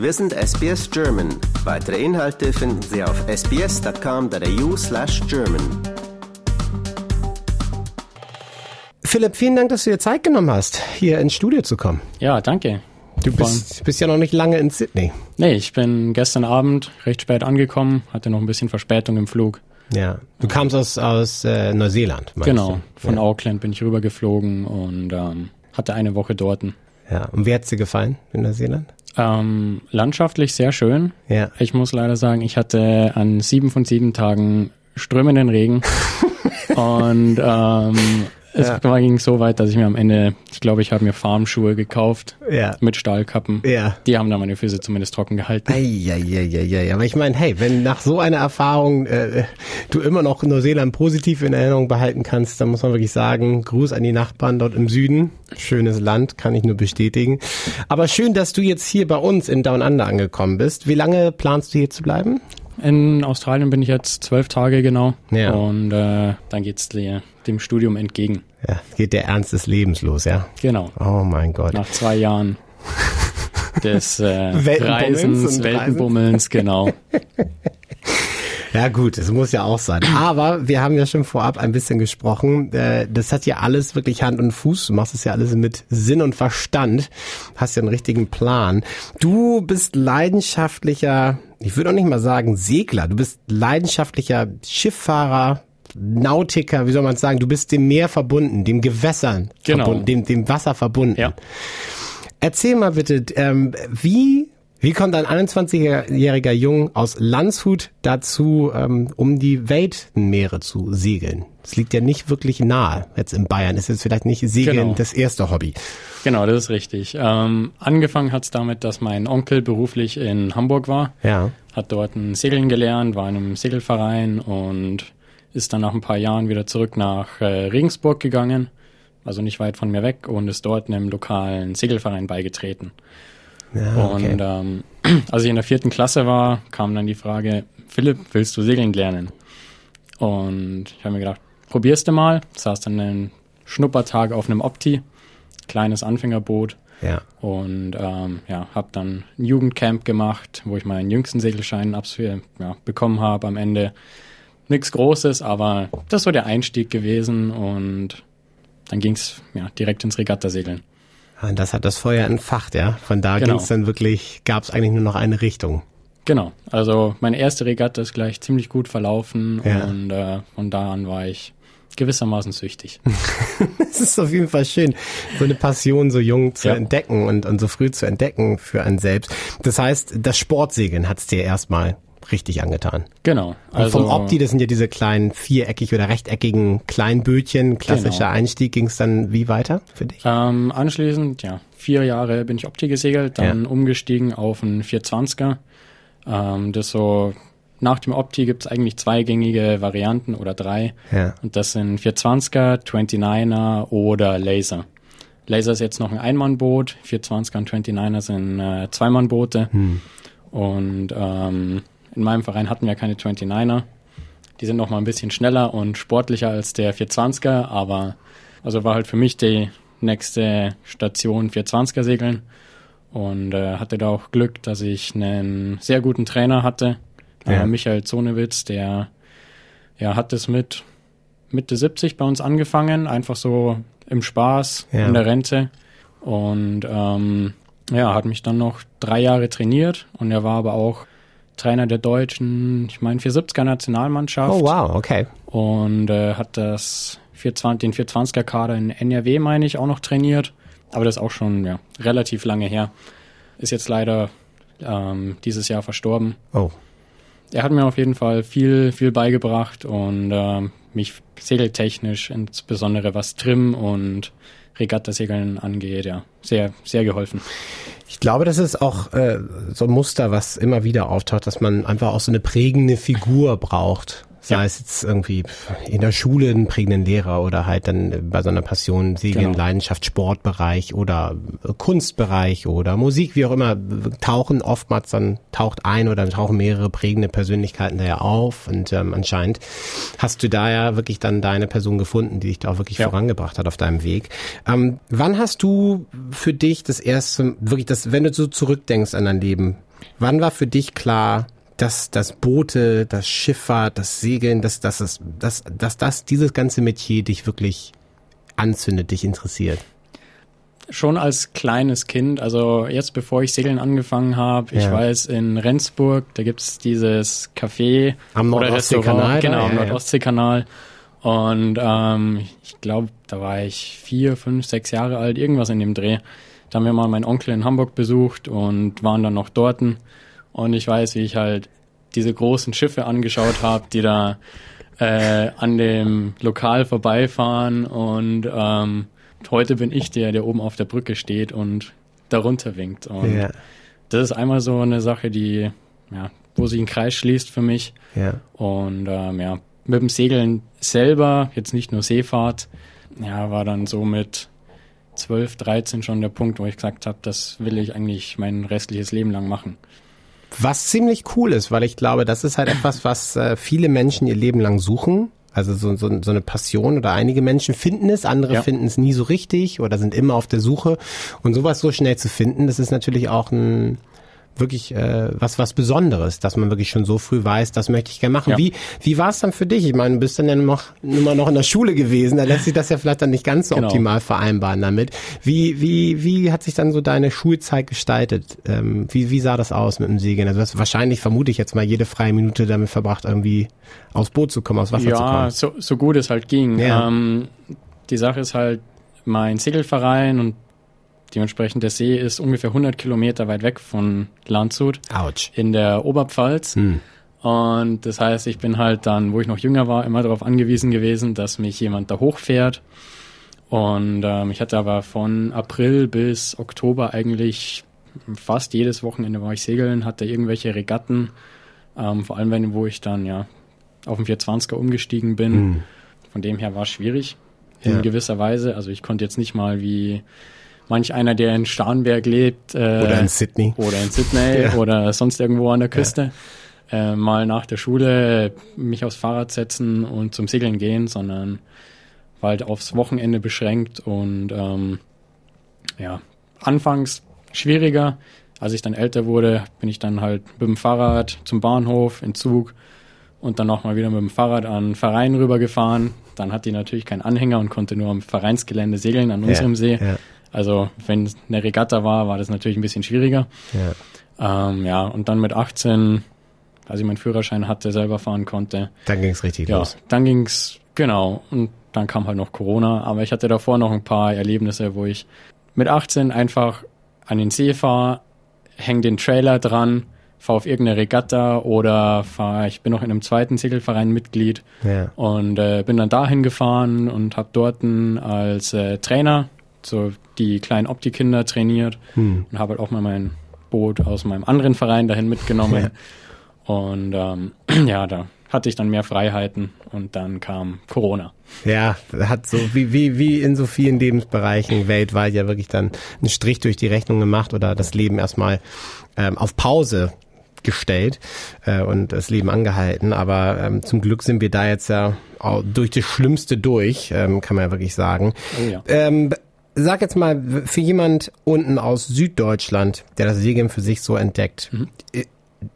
Wir sind SBS German. Weitere Inhalte finden Sie auf sbs.com.au slash German. Philipp, vielen Dank, dass du dir Zeit genommen hast, hier ins Studio zu kommen. Ja, danke. Du bist, bist ja noch nicht lange in Sydney. Nee, ich bin gestern Abend recht spät angekommen, hatte noch ein bisschen Verspätung im Flug. Ja, du kamst aus, aus äh, Neuseeland, meinst Genau, du? von ja. Auckland bin ich rübergeflogen und ähm, hatte eine Woche dort. Ja, und wie hat's dir gefallen in Neuseeland? Ähm, landschaftlich sehr schön. Ja. Ich muss leider sagen, ich hatte an sieben von sieben Tagen strömenden Regen und ähm, es Ja. ging so weit, dass ich mir am Ende, ich glaube, ich habe mir Farmschuhe gekauft Ja. mit Stahlkappen. Ja. Die haben dann meine Füße zumindest trocken gehalten. Eieieiei. Aber ich meine, hey, wenn nach so einer Erfahrung äh, du immer noch Neuseeland positiv in Erinnerung behalten kannst, dann muss man wirklich sagen, Gruß an die Nachbarn dort im Süden. Schönes Land, kann ich nur bestätigen. Aber schön, dass du jetzt hier bei uns in Down Under angekommen bist. Wie lange planst du hier zu bleiben? In Australien bin ich jetzt zwölf Tage genau. Ja. Und äh, dann geht's le- dem Studium entgegen. Ja, geht der Ernst des Lebens los, ja? Genau. Oh mein Gott. Nach zwei Jahren des äh, Weltenbummelns Reisens, Weltenbummelns, genau. Ja gut, es muss ja auch sein. Aber wir haben ja schon vorab ein bisschen gesprochen. Äh, Das hat ja alles wirklich Hand und Fuß. Du machst es ja alles mit Sinn und Verstand. Hast ja einen richtigen Plan. Du bist leidenschaftlicher, ich würde auch nicht mal sagen Segler. Du bist leidenschaftlicher Schifffahrer, Nautiker, wie soll man sagen? Du bist dem Meer verbunden, dem Gewässern Genau. verbunden, dem, dem Wasser verbunden. Ja. Erzähl mal bitte, ähm, wie, wie kommt ein 21-jähriger Jung aus Landshut dazu, ähm, um die Weltmeere zu segeln? Das liegt ja nicht wirklich nahe. Jetzt in Bayern ist jetzt vielleicht nicht Segeln Genau. das erste Hobby. Genau, das ist richtig. Ähm, angefangen hat's damit, dass mein Onkel beruflich in Hamburg war, Ja. hat dort ein Segeln gelernt, war in einem Segelverein und ist dann nach ein paar Jahren wieder zurück nach äh, Regensburg gegangen, also nicht weit von mir weg, und ist dort einem lokalen Segelverein beigetreten. Ja okay. Und ähm, als ich in der vierten Klasse war, kam dann die Frage, Philipp, willst du segeln lernen? Und ich habe mir gedacht, probierst du mal. Saß dann einen Schnuppertag auf einem Opti, kleines Anfängerboot. ja. Und ähm, ja, habe dann ein Jugendcamp gemacht, wo ich meinen jüngsten Segelschein absolviert, ja, bekommen habe am Ende. Nichts Großes, aber das war der Einstieg gewesen und dann ging's ja, direkt ins Regattasegeln. Und das hat das Feuer entfacht, ja. Von da Genau. ging's dann wirklich, gab's eigentlich nur noch eine Richtung. Genau, also meine erste Regatta ist gleich ziemlich gut verlaufen Ja. und äh, von da an war ich gewissermaßen süchtig. Es ist auf jeden Fall schön, so eine Passion so jung zu Ja. entdecken und, und so früh zu entdecken für einen selbst. Das heißt, das Sportsegeln hat's dir erstmal richtig angetan. Genau, Und also vom Opti, das sind ja diese kleinen viereckig oder rechteckigen Kleinbötchen, klassischer Genau. Einstieg, ging's dann wie weiter für dich? ähm, anschließend, ja, vier Jahre bin ich Opti gesegelt, dann Ja. umgestiegen auf einen 420er. Ähm, das so, nach dem Opti gibt's eigentlich zwei gängige Varianten oder drei. Ja. Und das sind 420er, 29er oder Laser. Laser ist jetzt noch ein Einmannboot, 420er und 29er sind äh, Zweimannboote. Und ähm, in meinem Verein hatten wir keine 29er. Die sind noch mal ein bisschen schneller und sportlicher als der 420er, aber also war halt für mich die nächste Station 420er segeln und äh, hatte da auch Glück, dass ich einen sehr guten Trainer hatte, Ja. äh, Michael Zonewitz, der ja hat es mit Mitte 70 bei uns angefangen, einfach so im Spaß Ja. in der Rente und ähm, ja, hat mich dann noch drei Jahre trainiert und er war aber auch Trainer der deutschen, ich meine 470er Nationalmannschaft Oh wow, okay. und äh, hat das 420, den 420er Kader in NRW, meine ich, auch noch trainiert. Aber das ist auch schon ja, relativ lange her. Ist jetzt leider ähm, dieses Jahr verstorben. Oh. Er hat mir auf jeden Fall viel, viel beigebracht und ähm, mich segeltechnisch, insbesondere was Trim und Regattasegeln angeht, ja, sehr, sehr geholfen. Ich glaube, das ist auch äh, so ein Muster, was immer wieder auftaucht, dass man einfach auch so eine prägende Figur braucht. Sei Ja. es jetzt irgendwie in der Schule einen prägenden Lehrer oder halt dann bei so einer Passion, Segeln, Genau. Leidenschaft, Sportbereich oder Kunstbereich oder Musik, wie auch immer, tauchen oftmals dann taucht ein oder tauchen mehrere prägende Persönlichkeiten da ja auf und ähm, anscheinend hast du da ja wirklich dann deine Person gefunden, die dich da auch wirklich Ja. vorangebracht hat auf deinem Weg. Ähm, wann hast du für dich das erste, wirklich das, wenn du so zurückdenkst an dein Leben, Wann war für dich klar, dass das Boote, das Schifffahrt, das Segeln, dass, dass, dass, dass, dass das, dieses ganze Metier dich wirklich anzündet, dich interessiert? Schon als kleines Kind, also jetzt bevor ich Segeln angefangen habe, ich Ja. weiß, in Rendsburg, da gibt's dieses Café Am Nordostseekanal genau, am ja. Nordostseekanal. Und ähm, ich glaube, da war ich vier, fünf, sechs Jahre alt, irgendwas in dem Dreh. Da haben wir mal meinen Onkel in Hamburg besucht und waren dann noch dorten. Und ich weiß, wie ich halt diese großen Schiffe angeschaut habe, die da äh, an dem Lokal vorbeifahren. Und ähm, heute bin ich der, der oben auf der Brücke steht und darunter winkt. Und Ja, das ist einmal so eine Sache, die, ja, wo sich ein Kreis schließt für mich. ja. Und ähm, ja, mit dem Segeln selber, jetzt nicht nur Seefahrt, ja, war dann so mit 12, 13 schon der Punkt, wo ich gesagt habe, das will ich eigentlich mein restliches Leben lang machen. Was ziemlich cool ist, weil ich glaube, das ist halt etwas, was äh, viele Menschen ihr Leben lang suchen. Also so, so, so eine Passion oder einige Menschen finden es, andere Ja. finden es nie so richtig oder sind immer auf der Suche. Und sowas so schnell zu finden, das ist natürlich auch ein wirklich äh, was was Besonderes, dass man wirklich schon so früh weiß, das möchte ich gerne machen. Ja. Wie wie war es dann für dich? Ich meine, du bist dann ja noch immer noch in der Schule gewesen, da lässt sich das ja vielleicht dann nicht ganz so Genau. optimal vereinbaren damit. Wie wie wie hat sich dann so deine Schulzeit gestaltet? Ähm, wie wie sah das aus mit dem Segeln? Also du hast wahrscheinlich vermute ich jetzt mal jede freie Minute damit verbracht, irgendwie aufs Boot zu kommen, aufs Wasser zu Ja, kommen. so, so gut es halt ging. Ja. Ähm, die Sache ist halt, mein Segelverein und dementsprechend der See ist ungefähr 100 Kilometer weit weg von Landshut Autsch. in der Oberpfalz. Hm. Und das heißt, ich bin halt dann, wo ich noch jünger war, immer darauf angewiesen gewesen, dass mich jemand da hochfährt. Und ähm, ich hatte aber von April bis Oktober eigentlich fast jedes Wochenende war ich segeln, hatte irgendwelche Regatten, ähm, vor allem wenn, wo ich dann ja auf den 420er umgestiegen bin. Hm. Von dem her war es schwierig in Ja. gewisser Weise. Also ich konnte jetzt nicht mal wie manch einer, der in Starnberg lebt, äh, Oder in Sydney. oder in Sydney Ja. oder sonst irgendwo an der Küste, äh, mal nach der Schule mich aufs Fahrrad setzen und zum Segeln gehen, sondern war halt aufs Wochenende beschränkt und ähm, ja, anfangs schwieriger. Als ich dann älter wurde, bin ich dann halt mit dem Fahrrad zum Bahnhof, in Zug und dann nochmal wieder mit dem Fahrrad an den Verein rübergefahren. Dann hat die natürlich keinen Anhänger und konnte nur am Vereinsgelände segeln an unserem See. Ja, Also wenn es eine Regatta war, war das natürlich ein bisschen schwieriger. ja. Ähm, ja, und dann mit 18, als ich meinen Führerschein hatte, selber fahren konnte, Dann ging's richtig ja, los. dann ging's genau. Und dann kam halt noch Corona. Aber ich hatte davor noch ein paar Erlebnisse, wo ich mit 18 einfach an den See fahre, häng den Trailer dran, fahre auf irgendeine Regatta oder fahr, ich bin noch in einem zweiten Segelverein Mitglied Ja. und äh, bin dann dahin gefahren und habe dort als äh, Trainer so die kleinen Opti-Kinder trainiert Hm. und habe halt auch mal mein Boot aus meinem anderen Verein dahin mitgenommen. Und ähm, ja, da hatte ich dann mehr Freiheiten und dann kam Corona. Ja, hat so wie, wie, wie in so vielen Lebensbereichen weltweit ja wirklich dann einen Strich durch die Rechnung gemacht oder das Leben erstmal ähm, auf Pause gestellt äh, und das Leben angehalten. Aber ähm, zum Glück sind wir da jetzt ja auch durch das Schlimmste durch, ähm, kann man ja wirklich sagen. Oh ja. Ähm, sag jetzt mal, für jemand unten aus Süddeutschland, der das Segeln für sich so entdeckt, äh,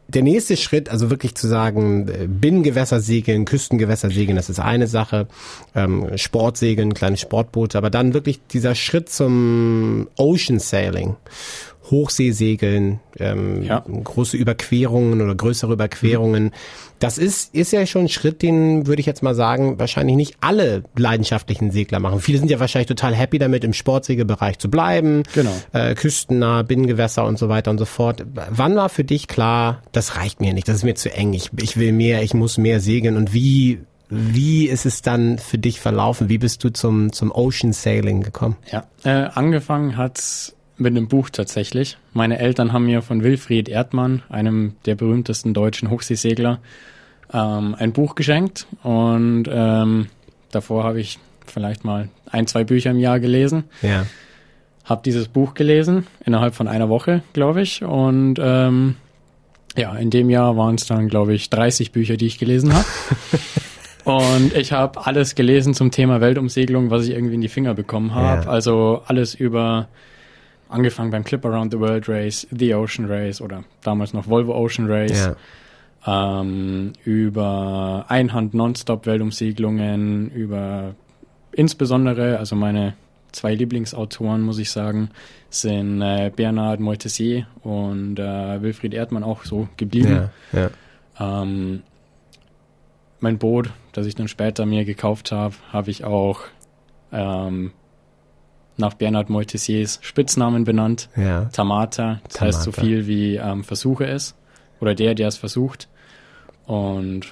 der nächste Schritt, also wirklich zu sagen, äh, Binnengewässer segeln, Küstengewässer segeln, das ist eine Sache, ähm, Sportsegeln, kleine Sportboote, aber dann wirklich dieser Schritt zum Ocean Sailing, Hochseesegeln, ähm, Ja. große Überquerungen oder größere Überquerungen, das ist, ist ja schon ein Schritt, den würde ich jetzt mal sagen, wahrscheinlich nicht alle leidenschaftlichen Segler machen. Viele sind ja wahrscheinlich total happy damit, im Sportsegelbereich zu bleiben. Genau. Äh, küstennah, Binnengewässer und so weiter und so fort. Wann war für dich klar, das reicht mir nicht, das ist mir zu eng, ich, ich will mehr, ich muss mehr segeln und wie, wie ist es dann für dich verlaufen? Wie bist du zum, zum Ocean Sailing gekommen? Ja. Äh, angefangen hat's mit einem Buch tatsächlich. Meine Eltern haben mir von Wilfried Erdmann, einem der berühmtesten deutschen Hochseesegler, ähm, ein Buch geschenkt und ähm, davor habe ich vielleicht mal ein, zwei Bücher im Jahr gelesen. Ja. habe dieses Buch gelesen, innerhalb von einer Woche, glaube ich. Und ähm, ja, in dem Jahr waren es dann, glaube ich, 30 Bücher, die ich gelesen habe. Und ich habe alles gelesen zum Thema Weltumsegelung, was ich irgendwie in die Finger bekommen habe. Ja. Also alles über angefangen beim Clip Around the World Race, The Ocean Race oder damals noch Volvo Ocean Race, Ja. ähm, über Einhand-Nonstop-Weltumsegelungen, über insbesondere, also meine zwei Lieblingsautoren, muss ich sagen, sind äh, Bernhard Moitessier und äh, Wilfried Erdmann auch so geblieben. Ja, ja. Ähm, mein Boot, das ich dann später mir gekauft habe, habe ich auch ähm, nach Bernhard Moitessiers Spitznamen benannt. ja. Tamata, das heißt so Tamata. viel wie ähm, Versuche es. Oder der, der es versucht. Und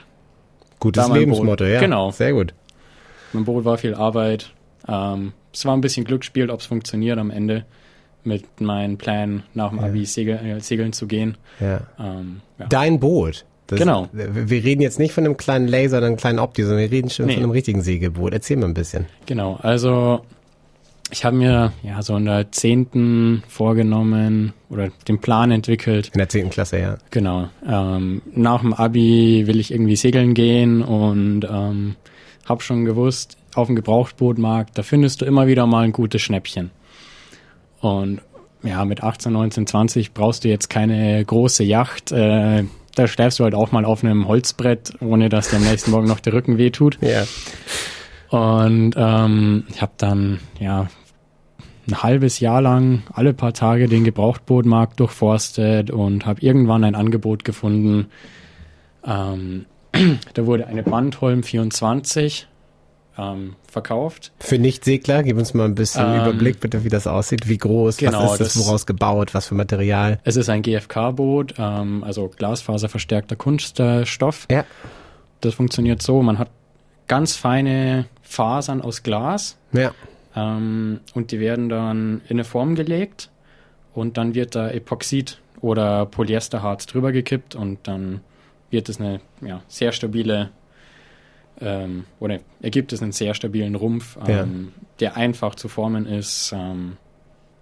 Gutes Lebensmotto, ja. Genau. Sehr gut. mein Boot war viel Arbeit. Ähm, es war ein bisschen Glücksspiel, ob es funktioniert am Ende mit meinen Plänen nach dem Ja. Abi segel, äh, segeln zu gehen. Ja. Ähm, ja. Dein Boot. Das, Genau. Wir wir reden jetzt nicht von einem kleinen Laser oder einem kleinen Opti, sondern wir reden schon Nee. von einem richtigen Segelboot. Erzähl mal ein bisschen. Genau, also ich habe mir ja so in der zehnten vorgenommen oder den Plan entwickelt. In der 10. Klasse, ja. Genau. Ähm, nach dem Abi will ich irgendwie segeln gehen und ähm, habe schon gewusst, auf dem Gebrauchtbootmarkt, da findest du immer wieder mal ein gutes Schnäppchen. Und ja, mit 18, 19, 20 brauchst du jetzt keine große Yacht. Äh, da schläfst du halt auch mal auf einem Holzbrett, ohne dass dir am nächsten Morgen noch der Rücken wehtut. Ja. Und ähm, ich habe dann ja ein halbes Jahr lang alle paar Tage den Gebrauchtbootmarkt durchforstet und habe irgendwann ein Angebot gefunden. Ähm, da wurde eine Bandholm 24 ähm, verkauft. Für Nicht-Segler, gib uns mal ein bisschen Ähm, Überblick bitte, wie das aussieht, wie groß, genau, was ist das, das- woraus gebaut, was für Material. Es ist ein GFK-Boot, ähm, also glasfaserverstärkter Kunststoff. Ja. Das funktioniert so, man hat ganz feine Fasern aus Glas Ja. Ähm, und die werden dann in eine Form gelegt und dann wird da Epoxid oder Polyesterharz drüber gekippt und dann wird es eine ja, sehr stabile ähm, oder ergibt es einen sehr stabilen Rumpf, ähm, der einfach zu formen ist, ähm,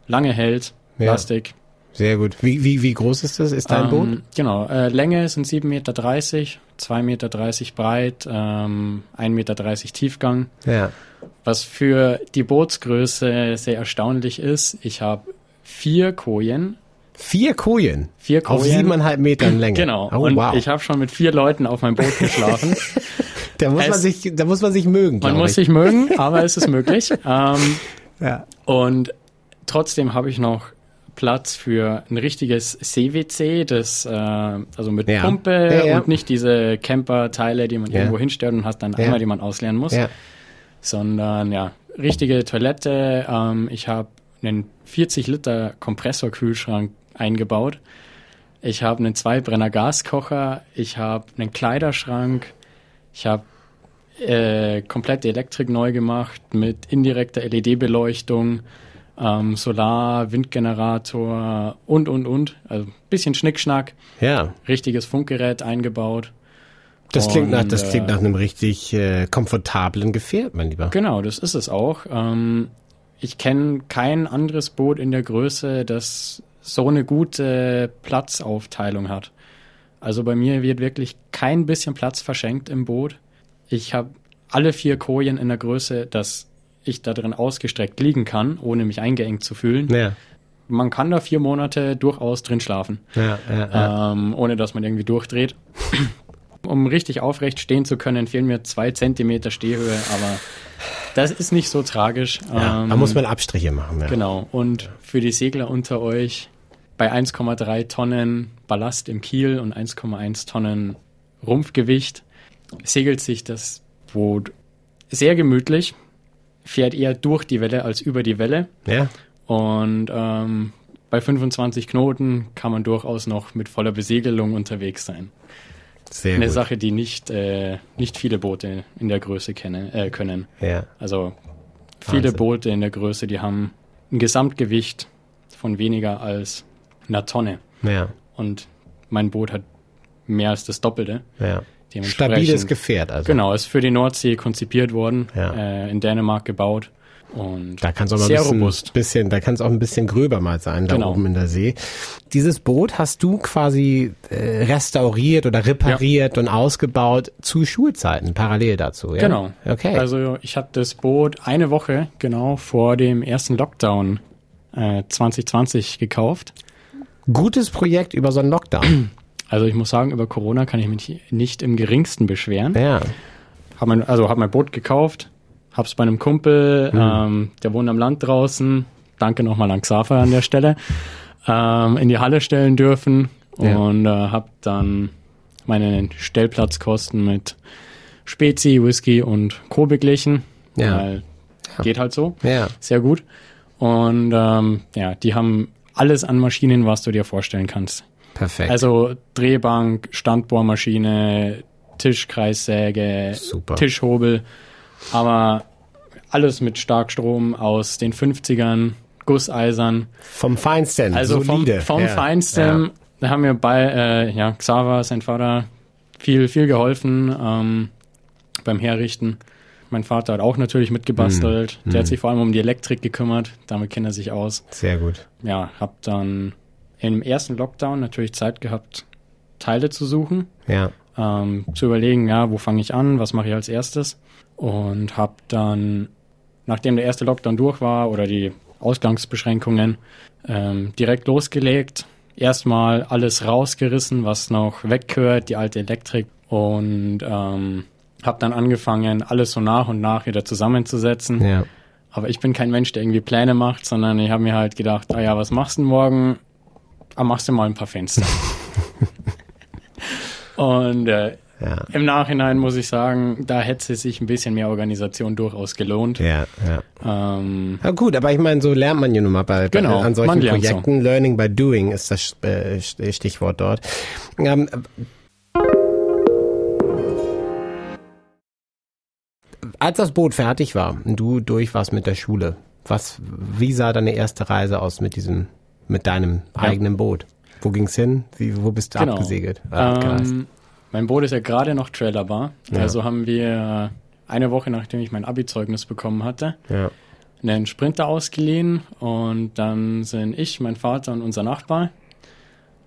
lange hält, Ja. Plastik. Sehr gut. Wie, wie, wie groß ist das? Ist dein ähm, Boot? Genau, äh, Länge sind 7,30 Meter, 2,30 Meter breit, ähm, 1,30 Meter Tiefgang. Ja. Was für die Bootsgröße sehr erstaunlich ist, ich habe vier Kojen. Vier Kojen. Vier Auf Kojen. siebeneinhalb Metern Länge. Genau. Oh, und wow. ich habe schon mit vier Leuten auf meinem Boot geschlafen. da muss man es- sich, da muss man sich mögen, Man muss ich. sich mögen, aber es ist möglich. Ähm, ja. und trotzdem habe ich noch Platz für ein richtiges CWC, das äh, also mit Ja. Pumpe Ja, ja. und nicht diese Camper-Teile, die man irgendwo hinstellt und hast dann einmal, die man ausleeren muss. Sondern ja, richtige Toilette. Ähm, ich habe einen 40 Liter Kompressorkühlschrank eingebaut. Ich habe einen Zweibrenner Gaskocher. Ich habe einen Kleiderschrank. Ich habe äh, komplett die Elektrik neu gemacht mit indirekter LED-Beleuchtung, ähm, Solar, Windgenerator und, und, und. Also ein bisschen Schnickschnack. ja. Richtiges Funkgerät eingebaut. Das klingt nach, Und, das klingt äh, nach einem richtig äh, komfortablen Gefährt, mein Lieber. Genau, das ist es auch. Ähm, ich kenne kein anderes Boot in der Größe, das so eine gute Platzaufteilung hat. Also bei mir wird wirklich kein bisschen Platz verschenkt im Boot. Ich habe alle vier Kojen in der Größe, dass ich da drin ausgestreckt liegen kann, ohne mich eingeengt zu fühlen. Ja. Man kann da vier Monate durchaus drin schlafen, Ja, ja, ähm, ohne dass man irgendwie durchdreht. Um richtig aufrecht stehen zu können, fehlen mir zwei Zentimeter Stehhöhe, aber das ist nicht so tragisch. ja. Ähm, Da muss man Abstriche machen. Ja. Genau. Und für die Segler unter euch bei 1,3 Tonnen Ballast im Kiel und 1,1 Tonnen Rumpfgewicht segelt sich das Boot sehr gemütlich, fährt eher durch die Welle als über die Welle. Ja. Und ähm, bei 25 Knoten kann man durchaus noch mit voller Besegelung unterwegs sein. Sehr Eine gut. Sache, die nicht, äh, nicht viele Boote in der Größe kennen, äh, können. Ja. Also viele Wahnsinn. Boote in der Größe, die haben ein Gesamtgewicht von weniger als einer Tonne. Ja. Und mein Boot hat mehr als das Doppelte. Ja. Stabiles Gefährt, also. Genau, ist für die Nordsee konzipiert worden, Ja. äh, in Dänemark gebaut. Und Da kann es auch mal ein bisschen, robust. bisschen, da kann es auch ein bisschen gröber mal sein, da Genau. oben in der See. Dieses Boot hast du quasi äh, restauriert oder repariert und ausgebaut zu Schulzeiten, parallel dazu, ja? Genau. Okay. Also ich habe das Boot eine Woche genau vor dem ersten Lockdown äh, 2020 gekauft. Gutes Projekt über so einen Lockdown. Also ich muss sagen, über Corona kann ich mich nicht im geringsten beschweren. Ja. Hab mein, also habe mein Boot gekauft, hab's bei einem Kumpel, ähm, der wohnt am Land draußen. Danke nochmal an Xaver an der Stelle. Ähm, in die Halle stellen dürfen Ja. und äh, habe dann meine Stellplatzkosten mit Spezi, Whisky und Co. beglichen. Ja. Weil geht halt so. Ja. Sehr gut. Und ähm, ja, die haben alles an Maschinen, was du dir vorstellen kannst. Perfekt. Also Drehbank, Standbohrmaschine, Tischkreissäge, Super. Tischhobel, aber alles mit Starkstrom aus den 50ern, Gusseisern. vom Feinsten. Also vom, solide. vom ja. Feinsten. Da haben mir bei äh, ja, Xaver, sein Vater, viel, viel geholfen ähm, beim Herrichten. Mein Vater hat auch natürlich mitgebastelt. Hm. Der hat sich vor allem um die Elektrik gekümmert. Damit kennt er sich aus. Ja. Sehr gut. Ja, hab dann im ersten Lockdown natürlich Zeit gehabt, Teile zu suchen, Ja. ähm, zu überlegen, ja, wo fange ich an, was mache ich als erstes. Und hab dann, nachdem der erste Lockdown durch war oder die Ausgangsbeschränkungen, ähm, direkt losgelegt. Erstmal alles rausgerissen, was noch weggehört, die alte Elektrik. Und ähm, habe dann angefangen, alles so nach und nach wieder zusammenzusetzen. Ja. Aber ich bin kein Mensch, der irgendwie Pläne macht, sondern ich habe mir halt gedacht, ah ja, was machst du denn morgen? Ah, machst du mal ein paar Fenster. Und äh, Ja. im Nachhinein muss ich sagen, da hätte sich ein bisschen mehr Organisation durchaus gelohnt. Ja, ja. Ähm, Ja gut, aber ich meine, so lernt man ja nun mal bei, Genau, bei an solchen lernt so. Projekten. Learning by doing ist das äh, Stichwort dort. Ähm, als das Boot fertig war und du durch warst mit der Schule, was, wie sah deine erste Reise aus mit diesem, mit deinem Ja. eigenen Boot? Wo ging's hin? Wie, wo bist du genau. abgesegelt? äh, abgereist? Ähm, mein Boot ist ja gerade noch trailerbar. Ja. Also haben wir eine Woche, nachdem ich mein Abi-Zeugnis bekommen hatte, ja. einen Sprinter ausgeliehen und dann sind ich, mein Vater und unser Nachbar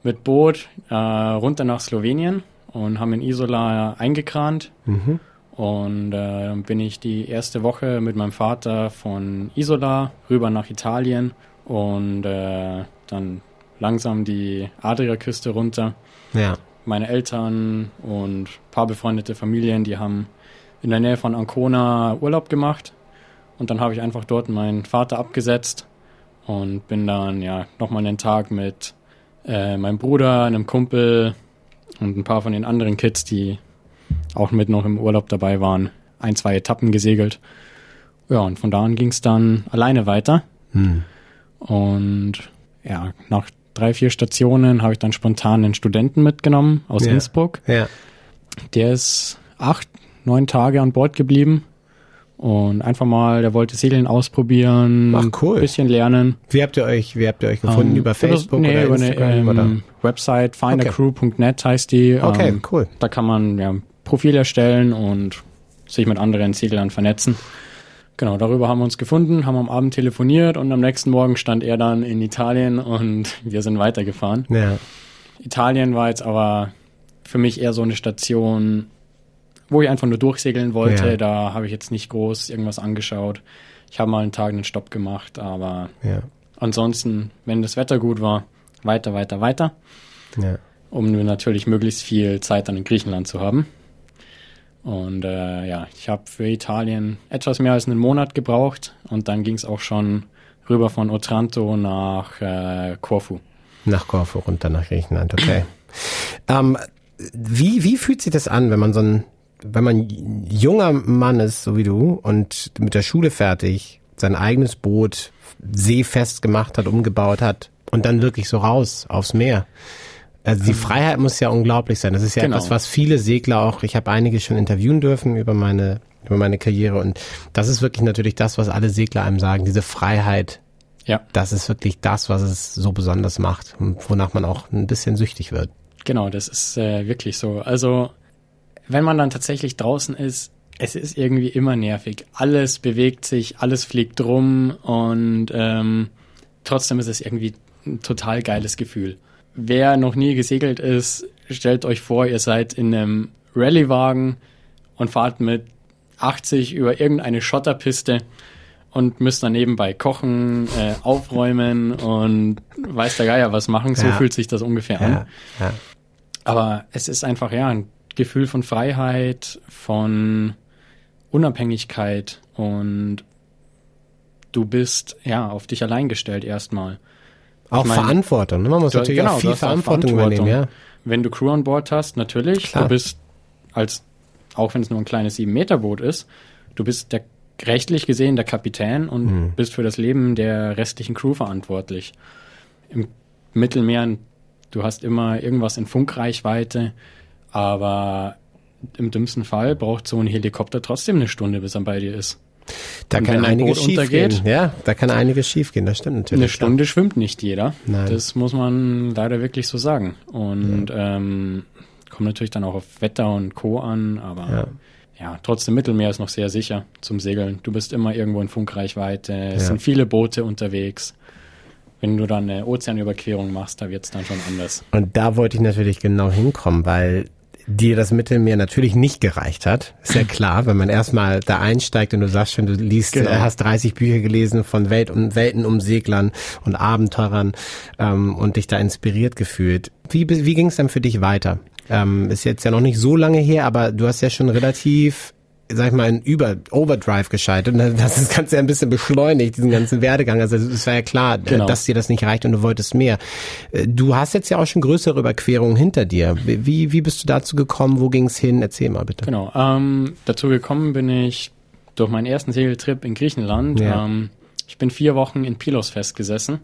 mit Boot äh, runter nach Slowenien und haben in Isola eingekrant. Mhm. Und äh, dann bin ich die erste Woche mit meinem Vater von Isola rüber nach Italien und äh, dann langsam die Adriaküste runter. Ja. Meine Eltern und ein paar befreundete Familien, die haben in der Nähe von Ancona Urlaub gemacht. Und dann habe ich einfach dort meinen Vater abgesetzt und bin dann ja nochmal einen Tag mit äh, meinem Bruder, einem Kumpel und ein paar von den anderen Kids, die auch mit noch im Urlaub dabei waren, ein, zwei Etappen gesegelt. Ja, und von da an ging es dann alleine weiter. Hm. Und ja, nach drei, vier Stationen habe ich dann spontan einen Studenten mitgenommen aus Ja. Innsbruck. Ja. Der ist acht, neun Tage an Bord geblieben. Und einfach mal, der wollte Segeln ausprobieren, Ach, cool. ein bisschen lernen. Wie habt ihr euch, wie habt ihr euch gefunden? Ähm, über Facebook nee, oder über eine Instagram ähm, oder? Website, findercrew.net heißt die. Okay, Ähm, cool. da kann man ja, Profil erstellen und sich mit anderen Seglern vernetzen. Genau, darüber haben wir uns gefunden, haben am Abend telefoniert und am nächsten Morgen stand er dann in Italien und wir sind weitergefahren. Ja. Italien war jetzt aber für mich eher so eine Station, wo ich einfach nur durchsegeln wollte. Ja. Da habe ich jetzt nicht groß irgendwas angeschaut. Ich habe mal einen Tag einen Stopp gemacht, aber Ja. ansonsten, wenn das Wetter gut war, weiter, weiter, weiter, Ja. um natürlich möglichst viel Zeit dann in Griechenland zu haben. Und äh, ja, ich habe für Italien etwas mehr als einen Monat gebraucht und dann ging es auch schon rüber von Otranto nach äh, Korfu. Nach Korfu runter nach Griechenland, okay. ähm, wie, wie fühlt sich das an, wenn man so ein, wenn man junger Mann ist, so wie du, und mit der Schule fertig, sein eigenes Boot seefest gemacht hat, umgebaut hat und dann wirklich so raus aufs Meer? Also die Freiheit muss ja unglaublich sein. Das ist ja Genau. etwas, was viele Segler auch, ich habe einige schon interviewen dürfen über meine, über meine Karriere und das ist wirklich natürlich das, was alle Segler einem sagen, diese Freiheit, Ja, das ist wirklich das, was es so besonders macht und wonach man auch ein bisschen süchtig wird. genau, das ist äh, wirklich so. Also, wenn man dann tatsächlich draußen ist, es ist irgendwie immer nervig. Alles bewegt sich, alles fliegt rum und ähm, trotzdem ist es irgendwie ein total geiles Gefühl. Wer noch nie gesegelt ist, stellt euch vor, ihr seid in einem Rallyewagen und fahrt mit 80 über irgendeine Schotterpiste und müsst dann nebenbei kochen, äh, aufräumen und weiß der Geier was machen. So Ja. fühlt sich das ungefähr an. Ja, ja. Aber es ist einfach ja ein Gefühl von Freiheit, von Unabhängigkeit und du bist ja auf dich allein gestellt erstmal. Auch meine, Verantwortung. Ne? Man muss Du- natürlich genau, auch viel Verantwortung, Verantwortung. übernehmen. Ja. Wenn du Crew an Bord hast, natürlich, Klar. du bist als, auch wenn es nur ein kleines 7-Meter-Boot ist, du bist der rechtlich gesehen der Kapitän und Mhm. bist für das Leben der restlichen Crew verantwortlich. Im Mittelmeer, du hast immer irgendwas in Funkreichweite, aber im dümmsten Fall braucht so ein Helikopter trotzdem eine Stunde, bis er bei dir ist. Da Und kann ein einiges schief gehen. Ja, da kann einiges schief gehen. Das stimmt natürlich. Eine Stunde schwimmt nicht jeder. Nein. Das muss man leider wirklich so sagen. Und ähm, kommt natürlich dann auch auf Wetter und Co. an, aber Ja. ja. trotzdem Mittelmeer ist noch sehr sicher zum Segeln. Du bist immer irgendwo in Funkreichweite, es Ja. sind viele Boote unterwegs. Wenn du dann eine Ozeanüberquerung machst, da wird's dann schon anders. Und da wollte ich natürlich genau hinkommen, weil dir das Mittelmeer natürlich nicht gereicht hat. Ist ja klar, wenn man erstmal da einsteigt und du sagst schon, du liest, Genau. äh, hast 30 Bücher gelesen von Welt und Weltenumseglern und Abenteurern ähm, und dich da inspiriert gefühlt. Wie, wie ging es dann für dich weiter? Ähm, ist jetzt ja noch nicht so lange her, aber du hast ja schon relativ sag ich mal, in Über Overdrive geschaltet. Und das ist Ganze ja ein bisschen beschleunigt, diesen ganzen Werdegang. Also es war ja klar, Genau. dass dir das nicht reicht und du wolltest mehr. Äh, Du hast jetzt ja auch schon größere Überquerungen hinter dir. Wie, wie bist du dazu gekommen? Wo ging's hin? Erzähl mal bitte. Genau. Ähm, dazu gekommen bin ich durch meinen ersten Segeltrip in Griechenland. Ja. Ähm, ich bin vier Wochen in Pilos festgesessen.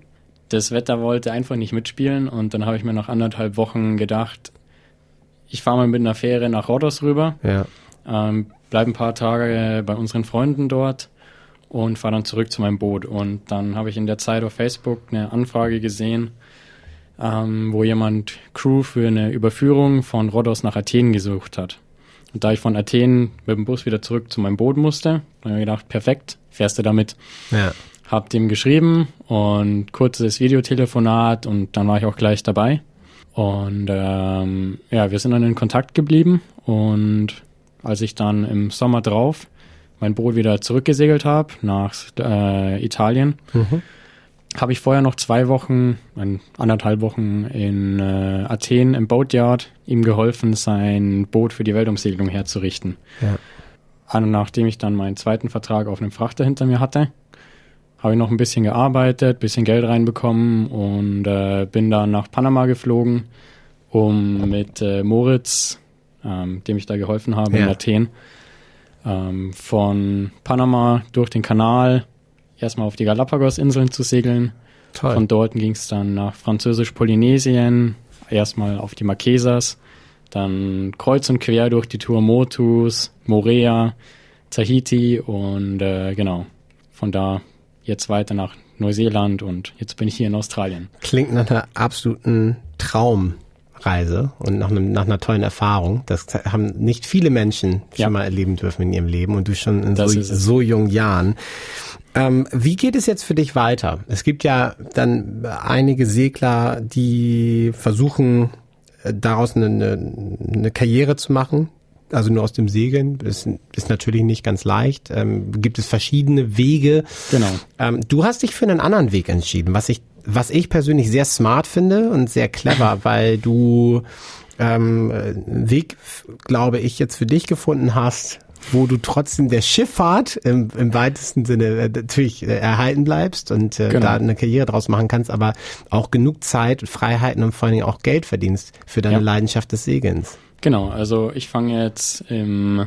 Das Wetter wollte einfach nicht mitspielen und dann habe ich mir nach anderthalb Wochen gedacht, ich fahre mal mit einer Fähre nach Rhodos rüber, Ja. ähm, bleibe ein paar Tage bei unseren Freunden dort und fahre dann zurück zu meinem Boot. Und dann habe ich in der Zeit auf Facebook eine Anfrage gesehen, ähm, wo jemand Crew für eine Überführung von Rhodos nach Athen gesucht hat. Und da ich von Athen mit dem Bus wieder zurück zu meinem Boot musste, habe ich mir gedacht, perfekt, fährst du damit. Ja. Hab dem geschrieben und kurzes Videotelefonat und dann war ich auch gleich dabei. Und ähm, ja, wir sind dann in Kontakt geblieben und als ich dann im Sommer drauf mein Boot wieder zurückgesegelt habe nach äh, Italien, Mhm. habe ich vorher noch zwei Wochen, ein, anderthalb Wochen in äh, Athen im Boatyard ihm geholfen, sein Boot für die Weltumsegelung herzurichten. Ja. Und nachdem ich dann meinen zweiten Vertrag auf einem Frachter hinter mir hatte, habe ich noch ein bisschen gearbeitet, bisschen Geld reinbekommen und äh, bin dann nach Panama geflogen, um mit äh, Moritz, ähm, dem ich da geholfen habe in Ja. Athen, ähm, von Panama durch den Kanal erstmal auf die Galapagos-Inseln zu segeln. Toll. Von dort ging es dann nach Französisch-Polynesien, erstmal auf die Marquesas, dann kreuz und quer durch die Tuamotus, Morea, Tahiti und äh, genau, von da jetzt weiter nach Neuseeland und jetzt bin ich hier in Australien. Klingt nach einer absoluten Traumreise und nach, einem, nach einer tollen Erfahrung. Das haben nicht viele Menschen schon Ja. mal erleben dürfen in ihrem Leben und du schon in Das so, ist so jungen Jahren. Ähm, wie geht es jetzt für dich weiter? Es gibt ja dann einige Segler, die versuchen, äh, daraus eine, eine, eine Karriere zu machen. Also nur aus dem Segeln. Das ist natürlich nicht ganz leicht. Ähm, gibt es verschiedene Wege. Genau. Ähm, du hast dich für einen anderen Weg entschieden, was ich, was ich persönlich sehr smart finde und sehr clever, weil du ähm, einen Weg, glaube ich, jetzt für dich gefunden hast, wo du trotzdem der Schifffahrt im, im weitesten Sinne äh, natürlich äh, erhalten bleibst und äh, Genau. da eine Karriere draus machen kannst, aber auch genug Zeit, Freiheiten und vor allen Dingen auch Geld verdienst für deine Ja. Leidenschaft des Segelns. Genau, also ich fange jetzt im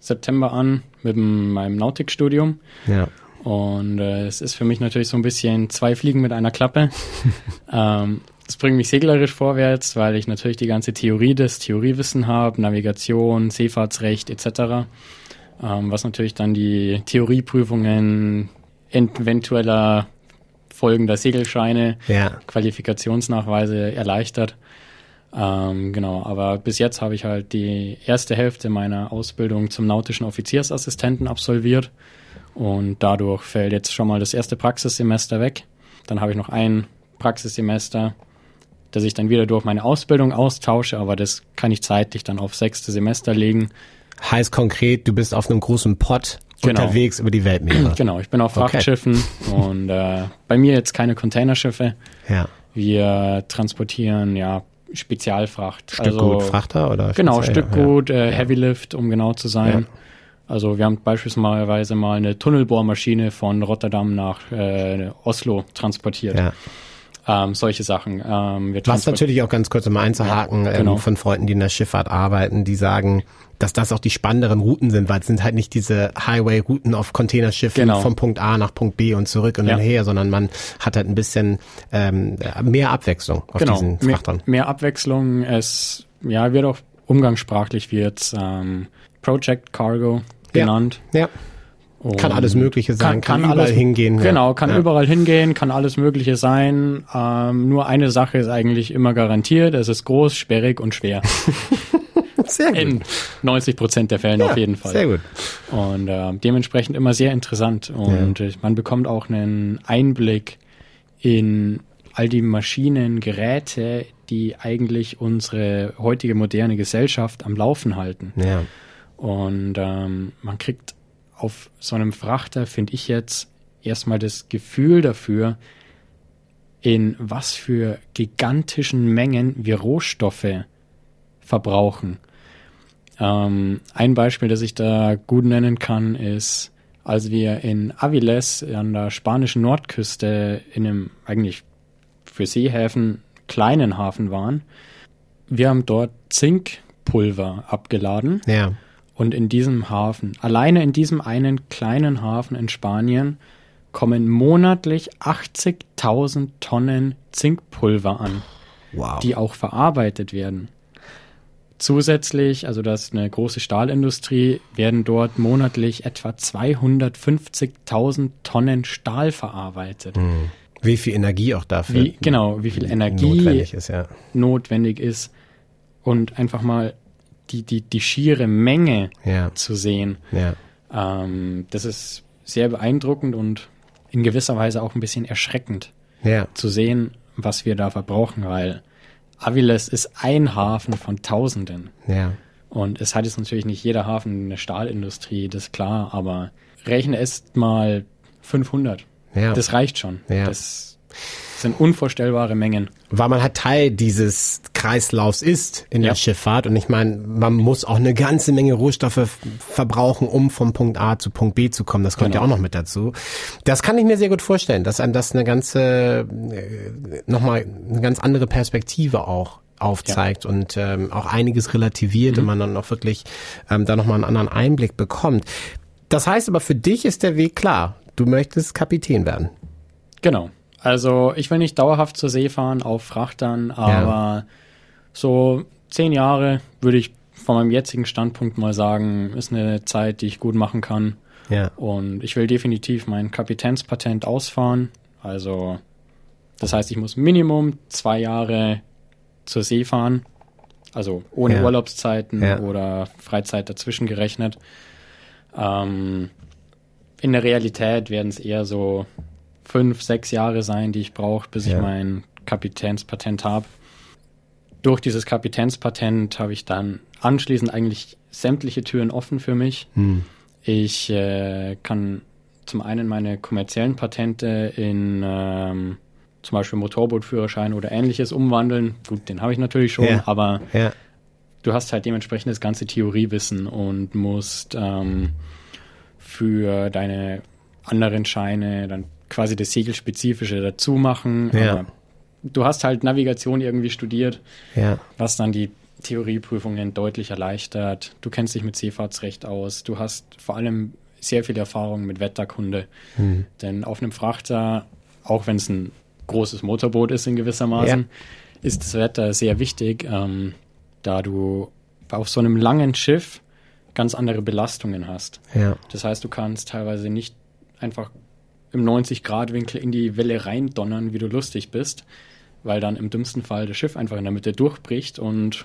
September an mit meinem Nautikstudium Ja. Und äh, es ist für mich natürlich so ein bisschen zwei Fliegen mit einer Klappe. ähm, das bringt mich seglerisch vorwärts, weil ich natürlich die ganze Theorie des Theoriewissen habe, Navigation, Seefahrtsrecht etc. Ähm, was natürlich dann die Theorieprüfungen eventueller folgender Segelscheine Ja. Qualifikationsnachweise erleichtert. Ähm, genau, aber bis jetzt habe ich halt die erste Hälfte meiner Ausbildung zum nautischen Offiziersassistenten absolviert und dadurch fällt jetzt schon mal das erste Praxissemester weg. Dann habe ich noch ein Praxissemester, das ich dann wieder durch meine Ausbildung austausche, aber das kann ich zeitlich dann auf sechste Semester legen. Heißt konkret, du bist auf einem großen Pott Genau. unterwegs über die Weltmeere. Genau, ich bin auf Okay. Frachtschiffen und äh, bei mir jetzt keine Containerschiffe. Ja. Wir transportieren ja Spezialfracht. Stückgut, Frachter oder? Genau, speziell? Stückgut, äh, Heavy Lift, um genau zu sein. Also wir haben beispielsweise mal eine Tunnelbohrmaschine von Rotterdam nach äh, Oslo transportiert. Ja. Ähm, solche Sachen. Ähm, Was natürlich auch ganz kurz um einzuhaken, genau. ähm, von Freunden, die in der Schifffahrt arbeiten, die sagen, dass das auch die spannenderen Routen sind, weil es sind halt nicht diese Highway-Routen auf Containerschiffen Genau. vom Punkt A nach Punkt B und zurück und Ja. dann her, sondern man hat halt ein bisschen ähm, mehr Abwechslung auf genau, diesen mehr, Frachtern. mehr Abwechslung. Es ja wird auch umgangssprachlich wird ähm, Project Cargo Ja. Genannt. Ja, kann alles Mögliche sein, kann, überall hingehen. ja. Genau, kann ja. überall hingehen, kann alles Mögliche sein. Ähm, nur eine Sache ist eigentlich immer garantiert: Es ist groß, sperrig und schwer. Sehr gut. In 90 Prozent der Fällen ja, auf jeden Fall. Sehr gut. Und äh, dementsprechend immer sehr interessant. Und äh, man bekommt auch einen Einblick in all die Maschinen, Geräte, die eigentlich unsere heutige moderne Gesellschaft am Laufen halten. Ja. Und ähm, man kriegt auf so einem Frachter, finde ich jetzt, erstmal das Gefühl dafür, in was für gigantischen Mengen wir Rohstoffe verbrauchen. Ähm, ein Beispiel, das ich da gut nennen kann, ist, als wir in Aviles an der spanischen Nordküste in einem eigentlich für Seehäfen kleinen Hafen waren. Wir haben dort Zinkpulver abgeladen. Ja. Und in diesem Hafen, alleine in diesem einen kleinen Hafen in Spanien, kommen monatlich 80.000 Tonnen Zinkpulver an, Wow. die auch verarbeitet werden. Zusätzlich, also das ist eine große Stahlindustrie, werden dort monatlich etwa 250.000 Tonnen Stahl verarbeitet. Wie viel Energie auch dafür Wie, genau, wie viel Energie notwendig ist, ja. notwendig ist und einfach mal die, die, die schiere Menge Ja. zu sehen. Ja. Ähm, das ist sehr beeindruckend und in gewisser Weise auch ein bisschen erschreckend Ja. zu sehen, was wir da verbrauchen, weil Aviles ist ein Hafen von Tausenden. Ja. Und es hat jetzt natürlich nicht jeder Hafen eine Stahlindustrie, das ist klar, aber rechne es mal 500. Ja. Das reicht schon. Ja. Das sind unvorstellbare Mengen. weil man halt Teil dieses Kreislaufs ist in Ja. der Schifffahrt. Und ich meine, man muss auch eine ganze Menge Rohstoffe verbrauchen, um vom Punkt A zu Punkt B zu kommen. Das kommt Genau. ja auch noch mit dazu. Das kann ich mir sehr gut vorstellen, dass einem das eine ganze, äh, nochmal eine ganz andere Perspektive auch aufzeigt und ähm, auch einiges relativiert und man dann auch wirklich ähm, da nochmal einen anderen Einblick bekommt. Das heißt aber für dich ist der Weg klar. Du möchtest Kapitän werden. Genau. Also ich will nicht dauerhaft zur See fahren auf Frachtern, aber so zehn Jahre würde ich von meinem jetzigen Standpunkt mal sagen, ist eine Zeit, die ich gut machen kann. Ja. Und ich will definitiv mein Kapitänspatent ausfahren. Also das heißt, ich muss Minimum zwei Jahre zur See fahren. Also ohne Ja. Urlaubszeiten Ja. oder Freizeit dazwischen gerechnet. Ähm, in der Realität werden es eher so fünf, sechs Jahre sein, die ich brauche, bis Ja. ich mein Kapitänspatent habe. Durch dieses Kapitänspatent habe ich dann anschließend eigentlich sämtliche Türen offen für mich. Hm. Ich äh, kann zum einen meine kommerziellen Patente in ähm, zum Beispiel Motorbootführerschein oder ähnliches umwandeln. Gut, den habe ich natürlich schon, Ja. aber Ja. du hast halt dementsprechend das ganze Theoriewissen und musst ähm, für deine anderen Scheine dann quasi das Segelspezifische dazu machen. Ja. Du hast halt Navigation irgendwie studiert, Ja. was dann die Theorieprüfungen deutlich erleichtert. Du kennst dich mit Seefahrtsrecht aus. Du hast vor allem sehr viel Erfahrung mit Wetterkunde. Hm. Denn auf einem Frachter, auch wenn es ein großes Motorboot ist in gewissermaßen, Ja. ist das Wetter sehr wichtig, ähm, da du auf so einem langen Schiff ganz andere Belastungen hast. Ja. Das heißt, du kannst teilweise nicht einfach im 90-Grad-Winkel in die Welle reindonnern, wie du lustig bist, weil dann im dümmsten Fall das Schiff einfach in der Mitte durchbricht und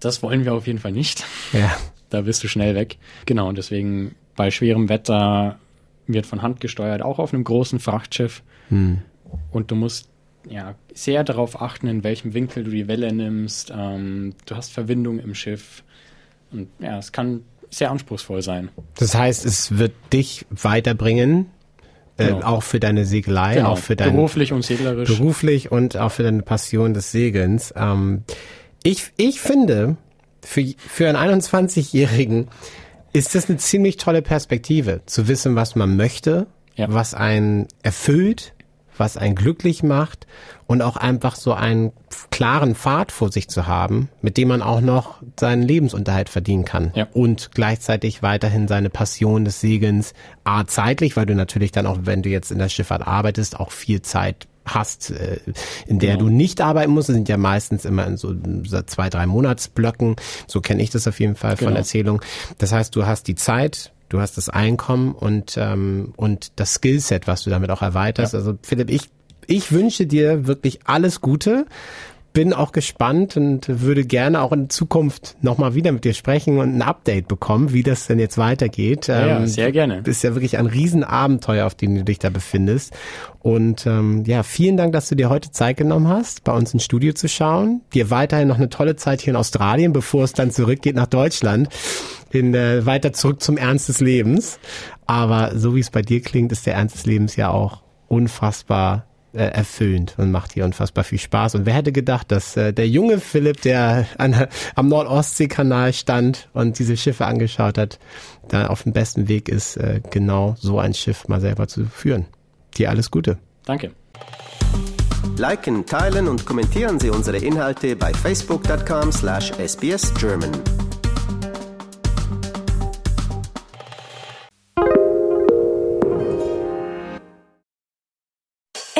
das wollen wir auf jeden Fall nicht. Ja. Da bist du schnell weg. Genau, und deswegen bei schwerem Wetter wird von Hand gesteuert, auch auf einem großen Frachtschiff. Hm. Und du musst ja sehr darauf achten, in welchem Winkel du die Welle nimmst. Ähm, du hast Verwindung im Schiff. Und ja, es kann sehr anspruchsvoll sein. Das heißt, es wird dich weiterbringen, äh, Genau. auch für deine Segelei, Genau. auch für dein Beruflich und seglerisch. beruflich und auch für deine Passion des Segelns. Ähm, ich, ich finde, für, für einen 21-Jährigen ist das eine ziemlich tolle Perspektive, zu wissen, was man möchte, Ja. was einen erfüllt, was einen glücklich macht und auch einfach so einen klaren Pfad vor sich zu haben, mit dem man auch noch seinen Lebensunterhalt verdienen kann Ja. und gleichzeitig weiterhin seine Passion des Segelns, a zeitlich, weil du natürlich dann auch, wenn du jetzt in der Schifffahrt arbeitest, auch viel Zeit hast, äh, in der Genau. du nicht arbeiten musst, Das sind ja meistens immer in so zwei, drei Monatsblöcken, so kenne ich das auf jeden Fall von Genau. Erzählung. Das heißt, du hast die Zeit, du hast das Einkommen und, ähm, und das Skillset, was du damit auch erweiterst. Ja. Also Philipp, ich, ich wünsche dir wirklich alles Gute. Bin auch gespannt und würde gerne auch in Zukunft nochmal wieder mit dir sprechen und ein Update bekommen, wie das denn jetzt weitergeht. Ja, Ähm, sehr gerne. ist ja wirklich ein Riesenabenteuer, auf dem du dich da befindest. Und ähm, ja, vielen Dank, dass du dir heute Zeit genommen hast, bei uns ins Studio zu schauen. Dir weiterhin noch eine tolle Zeit hier in Australien, bevor es dann zurückgeht nach Deutschland. In, äh, weiter zurück zum Ernst des Lebens. Aber so wie es bei dir klingt, ist der Ernst des Lebens ja auch unfassbar äh, erfüllend und macht hier unfassbar viel Spaß. Und wer hätte gedacht, dass äh, der junge Philipp, der an, am Nordostseekanal stand und diese Schiffe angeschaut hat, da auf dem besten Weg ist, äh, genau so ein Schiff mal selber zu führen. Dir alles Gute. Danke. Liken, teilen und kommentieren Sie unsere Inhalte bei facebook.com slash sbsgerman.